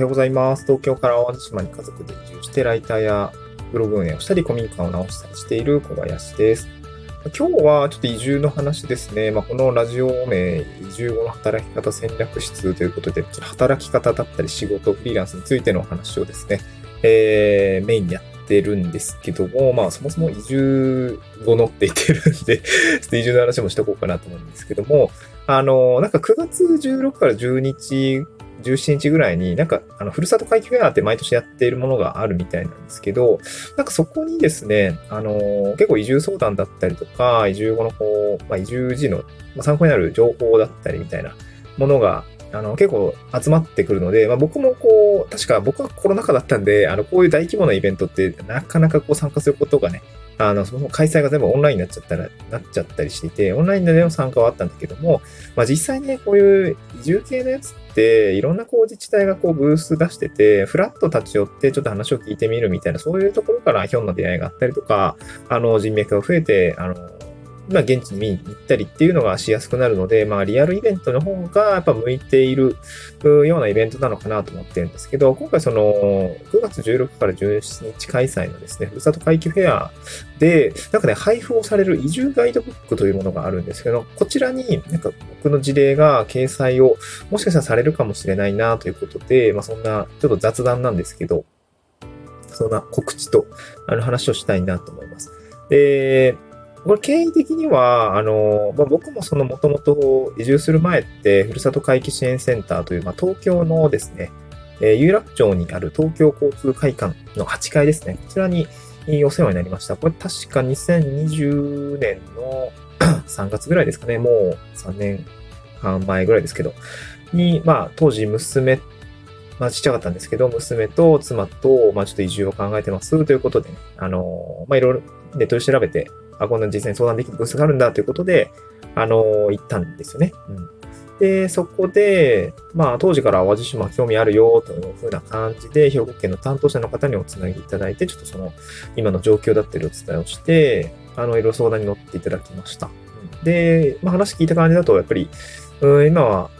はようございます。東京から淡路島に家族で移住して、ライターやブログ運営をしたり、古民家を直したりしている小林です。今日はちょっと移住の話ですね。まあ、このラジオ名、移住後の働き方戦略室ということで、働き方だったり仕事、フリーランスについてのお話をですね、えー、メインにやってるんですけども、まあそもそも移住後のって言ってるんでちょっと移住の話もしとこうかなと思うんですけども、あの、なんか9月16から10日17日ぐらいに、なんか、あの、ふるさと回帰フェアって毎年やっているものがあるみたいなんですけど、なんかそこにですね、あの結構移住相談だったりとか、移住後のこう、まあ、移住時の、ま、参考になる情報だったりみたいなものが、あの、結構集まってくるので、まあ、僕もこう、確か僕はコロナ禍だったんで、あの、こういう大規模なイベントってなかなかこう参加することがね、あの、その開催が全部オンラインになっちゃったら、なっちゃったりしていて、オンラインでの参加はあったんだけども、まあ実際ね、こういう移住系のやつって、いろんなこう自治体がこうブース出してて、フラッと立ち寄ってちょっと話を聞いてみるみたいな、そういうところからひょんな出会いがあったりとか、あの、人脈が増えて、あの、まあ、現地に見に行ったりっていうのがしやすくなるので、まあ、リアルイベントの方がやっぱ向いているようなイベントなのかなと思ってるんですけど、今回その、9月16から17日開催のですね、ふるさと回帰フェアで、なんかね、配布をされる移住ガイドブックというものがあるんですけど、こちらになんか僕の事例が掲載をもしかしたらされるかもしれないなということで、まあ、そんなちょっと雑談なんですけど、そんな告知とあの話をしたいなと思います。で、これ経緯的には、あの、まあ、僕もそのもともと移住する前って、ふるさと回帰支援センターという、まあ、東京のですね、えー、有楽町にある東京交通会館の8階ですね。こちらにお世話になりました。これ確か2020年の 3月ぐらいですかね。もう3年半前ぐらいですけど。に、まあ、当時娘、まあちっちゃかったんですけど、娘と妻と、まあちょっと移住を考えてますということでね、あの、まあいろいろネットで調べて、あ、こんな実際に相談できるブースがあるんだということで、あのー、行ったんですよね。うん。で、そこで、まあ、当時から淡路島興味あるよというふうな感じで、兵庫県の担当者の方におつなぎいただいて、ちょっとその、今の状況だったりお伝えをして、あの、いろいろ相談に乗っていただきました。で、まあ、話聞いた感じだと、やっぱり、うん、今は、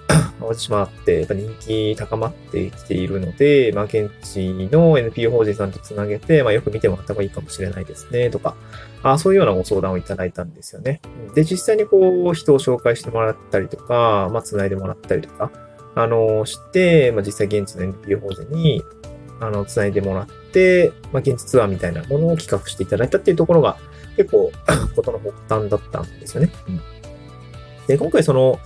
淡路島ってやっぱ人気高まってきているので、まあ、現地の NPO 法人さんとつなげて、まあ、よく見てもらった方がいいかもしれないですね、とか、あそういうようなご相談をいただいたんですよね。で、実際にこう、人を紹介してもらったりとか、まあ、つないでもらったりとか、あの、して、まあ、実際現地の NPO 法人に、あの、つないでもらって、まあ、現地ツアーみたいなものを企画していただいたっていうところが、結構、ことの発端だったんですよね。うん、で、今回その、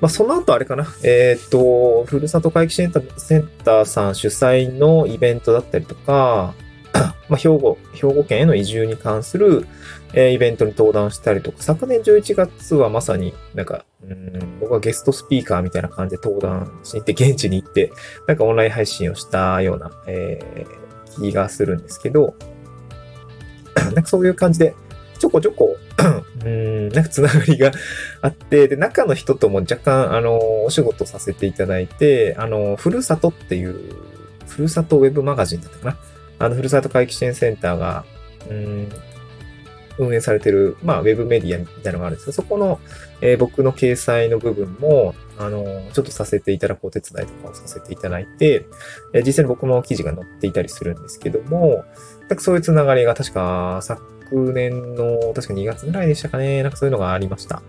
まあ、その後あれかな。えっ、ー、と、ふるさと回帰センターさん主催のイベントだったりとか、まあ、兵庫、兵庫県への移住に関する、えー、イベントに登壇したりとか、昨年11月はまさになんか、うん僕はゲストスピーカーみたいな感じで登壇しに行って、現地に行って、なんかオンライン配信をしたような、えー、気がするんですけど、なんかそういう感じで、ちょこちょこうん、なんかつながりがあって、で、中の人とも若干、あの、お仕事させていただいて、あの、ふるさとっていう、ふるさとウェブマガジンだったかな。あの、ふるさと回帰支援センターが、うん、運営されてる、まあ、ウェブメディアみたいなのがあるんですけど、そこの、えー、僕の掲載の部分も、あの、ちょっとさせていただくお手伝いとかをさせていただいて、えー、実際に僕の記事が載っていたりするんですけども、かそういうつながりが確か昨年の確か2月ぐらいでしたかね。なんかそういうのがありました。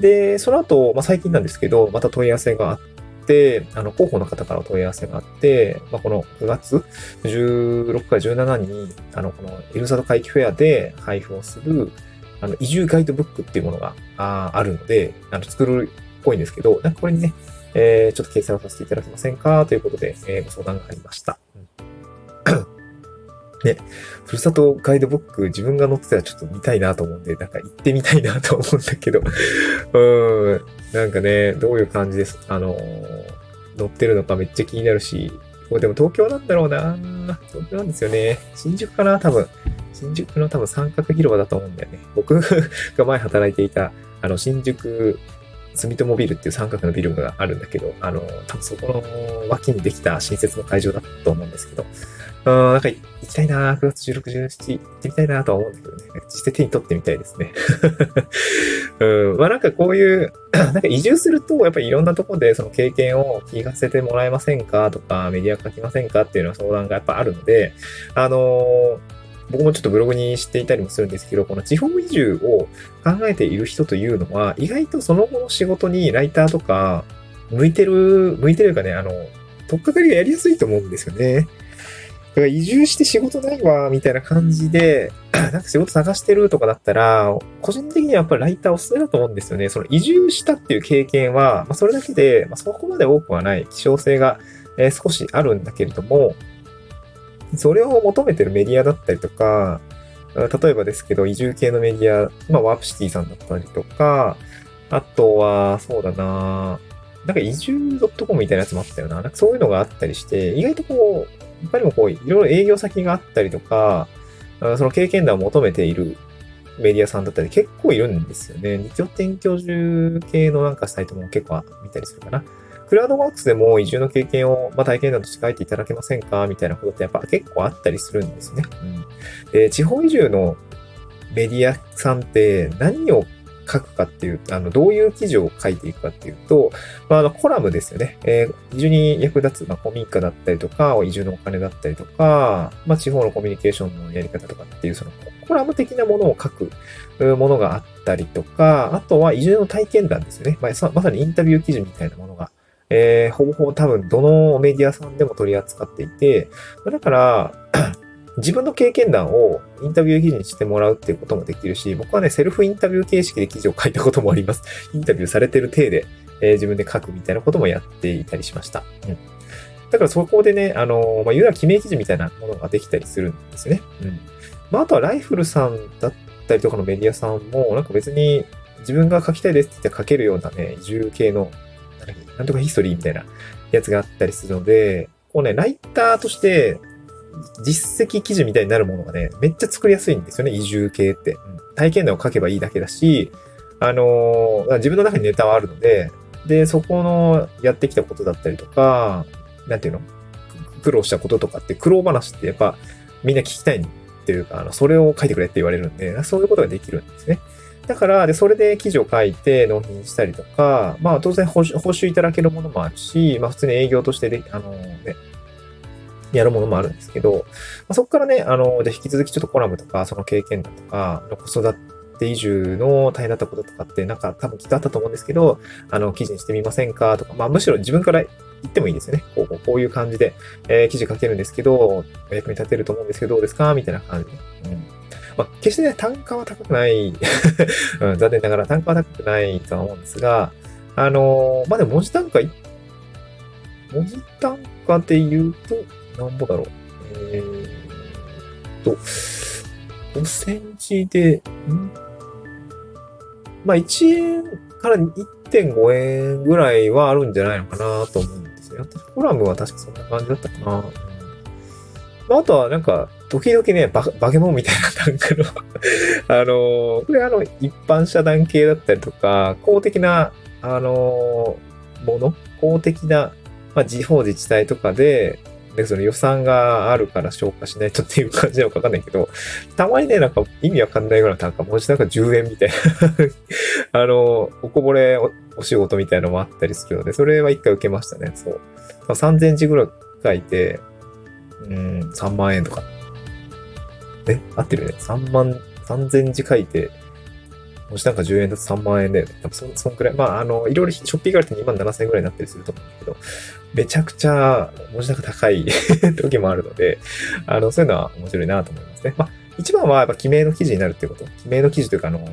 で、その後、まあ、最近なんですけど、また問い合わせがあって、あの、広報の方から問い合わせがあって、まあ、この9月16から17に、あの、このイルサド回帰フェアで配布をする、あの、移住ガイドブックっていうものがああるので、あの、作るっぽいんですけど、なんかこれにね、えー、ちょっと掲載をさせていただけませんか？ということで、えー、ご相談がありました。ね、ふるさとガイドブック自分が載ってたらちょっと見たいなと思うんで、なんか行ってみたいなと思うんだけど、うん、なんかね、どういう感じです。あの載ってるのかめっちゃ気になるし、これでも東京なんだろうな東京なんですよね。新宿かな多分。新宿の多分三角広場だと思うんだよね。僕が前働いていた、あの、新宿住友ビルっていう三角のビルがあるんだけど、あの、多分そこの脇にできた新設の会場だと思うんですけど、うん、なんか行きたいな9月16、17行ってみたいなとは思うんだけどね。実際手に取ってみたいですね。うん、まあなんかこういう、なんか移住すると、やっぱりいろんなところでその経験を聞かせてもらえませんかとか、メディア書きませんかっていうのは相談がやっぱあるので、あのー僕もちょっとブログにしていたりもするんですけど、この地方移住を考えている人というのは、意外とその後の仕事にライターとか、向いてる、向いてるかね、あの、とっかかりがやりやすいと思うんですよね。だから移住して仕事ないわ、みたいな感じで、なんか仕事探してるとかだったら、個人的にはやっぱりライターおすすめだと思うんですよね。その移住したっていう経験は、まあ、それだけで、まあ、そこまで多くはない希少性が、えー、少しあるんだけれども、それを求めてるメディアだったりとか、例えばですけど、移住系のメディア、まあ、ワープシティさんだったりとか、あとは、そうだななんか移住 .com みたいなやつもあったよな。なんかそういうのがあったりして、意外とこう、他にもこう、いろいろ営業先があったりとか、その経験談を求めているメディアさんだったり結構いるんですよね。二拠点居住系のなんかサイトも結構見たりするかな。クラウドワークスでも移住の経験を、まあ、体験談として書いていただけませんか？みたいなことってやっぱ結構あったりするんですね。うん、で地方移住のメディアさんって何を書くかっていう、あの、どういう記事を書いていくかっていうと、まあ、あの、コラムですよね。えー、移住に役立つ、まあ、古民家だったりとか、移住のお金だったりとか、まあ、地方のコミュニケーションのやり方とかっていう、その、コラム的なものを書くものがあったりとか、あとは移住の体験談ですよね。まあ、まさにインタビュー記事みたいなものがえー、ほぼほぼ多分どのメディアさんでも取り扱っていて、だから、自分の経験談をインタビュー記事にしてもらうっていうこともできるし、僕はね、セルフインタビュー形式で記事を書いたこともあります。インタビューされてる体で、えー、自分で書くみたいなこともやっていたりしました。うん。だからそこでね、あの、まあ、言うなら記名記事みたいなものができたりするんですね。うん。まあ、あとはライフルさんだったりとかのメディアさんも、なんか別に自分が書きたいですって言って書けるようなね、移住系のなんとかヒストリーみたいなやつがあったりするので、こうね、ライターとして実績記事みたいになるものがね、めっちゃ作りやすいんですよね、移住系って。体験談を書けばいいだけだし、あのー、自分の中にネタはあるので、で、そこのやってきたことだったりとか、なんていうの苦労したこととかって苦労話ってやっぱみんな聞きたいっていうか、あの、それを書いてくれって言われるんで、そういうことができるんですね。だから、で、それで記事を書いて納品したりとか、まあ当然報酬いただけるものもあるし、まあ普通に営業としてで、あのね、やるものもあるんですけど、まあ、そこからね、あの、じゃ引き続きちょっとコラムとか、その経験だとか、子育て移住の大変だったこととかって、なんか多分きっとあったと思うんですけど、あの、記事にしてみませんかとか、まあむしろ自分から言ってもいいですよね。こう、こういう感じで、えー、記事書けるんですけど、お役に立てると思うんですけど、どうですか？みたいな感じで。うんまあ、決してね、単価は高くない うん、残念ながら単価は高くないとは思うんですが、あのー、まあ、でも文字単価、文字単価で言うと、なんぼだろう。えー、と、5センチで、ん？まあ、1円から1.5円ぐらいはあるんじゃないのかなと思うんですよ。コラムは確かそんな感じだったかな。まあ、あとはなんか、時々ね、ババケモンみたいな単価の あの、これあの、一般社団系だったりとか、公的な、あの、もの、公的な、まあ、地方自治体とかで、で、その予算があるから消化しないとっていう感じなのかわかんないけど、たまにね、なんか意味わかんないぐらいの単価、もうなんか10円みたいな あの、おこぼれお仕事みたいなのもあったりするので、それは一回受けましたね、そう。3000字ぐらい書いて、うん、3万円とかえ合ってるね。3万、3000字書いて、もしなんか10円だと3万円だよね。多分そ、そんくらい。まあ、あの、いろいろショッピングがあると2万7000円ぐらいになったりすると思うんだけど、めちゃくちゃ文字高高い 時もあるので、あの、そういうのは面白いなと思いますね。まあ、一番はやっぱ記名の記事になるっていうこと。記名の記事というか、あの、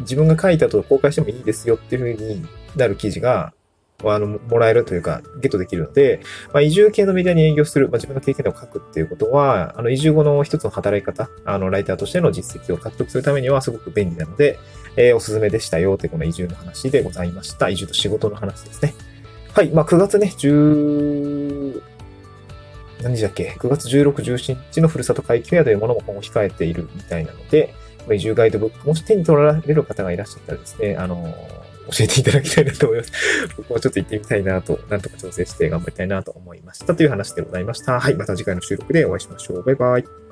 自分が書いたと公開してもいいですよっていう風になる記事が、あの、もらえるというか、ゲットできるので、まあ、移住系のメディアに営業する、まあ、自分の経験を書くっていうことは、あの、移住後の一つの働き方、あの、ライターとしての実績を獲得するためにはすごく便利なので、えー、おすすめでしたよってこの移住の話でございました。移住と仕事の話ですね。はい。まあ、9月ね、10、何日だっけ ?9 月16、17日のふるさと会計やというものも今後控えているみたいなので、移住ガイドブック、もし手に取られる方がいらっしゃったらですね、あの、教えていただきたいなと思います。僕もちょっと行ってみたいなと、なんとか調整して頑張りたいなと思いましたという話でございました。はい、また次回の収録でお会いしましょう。バイバイ。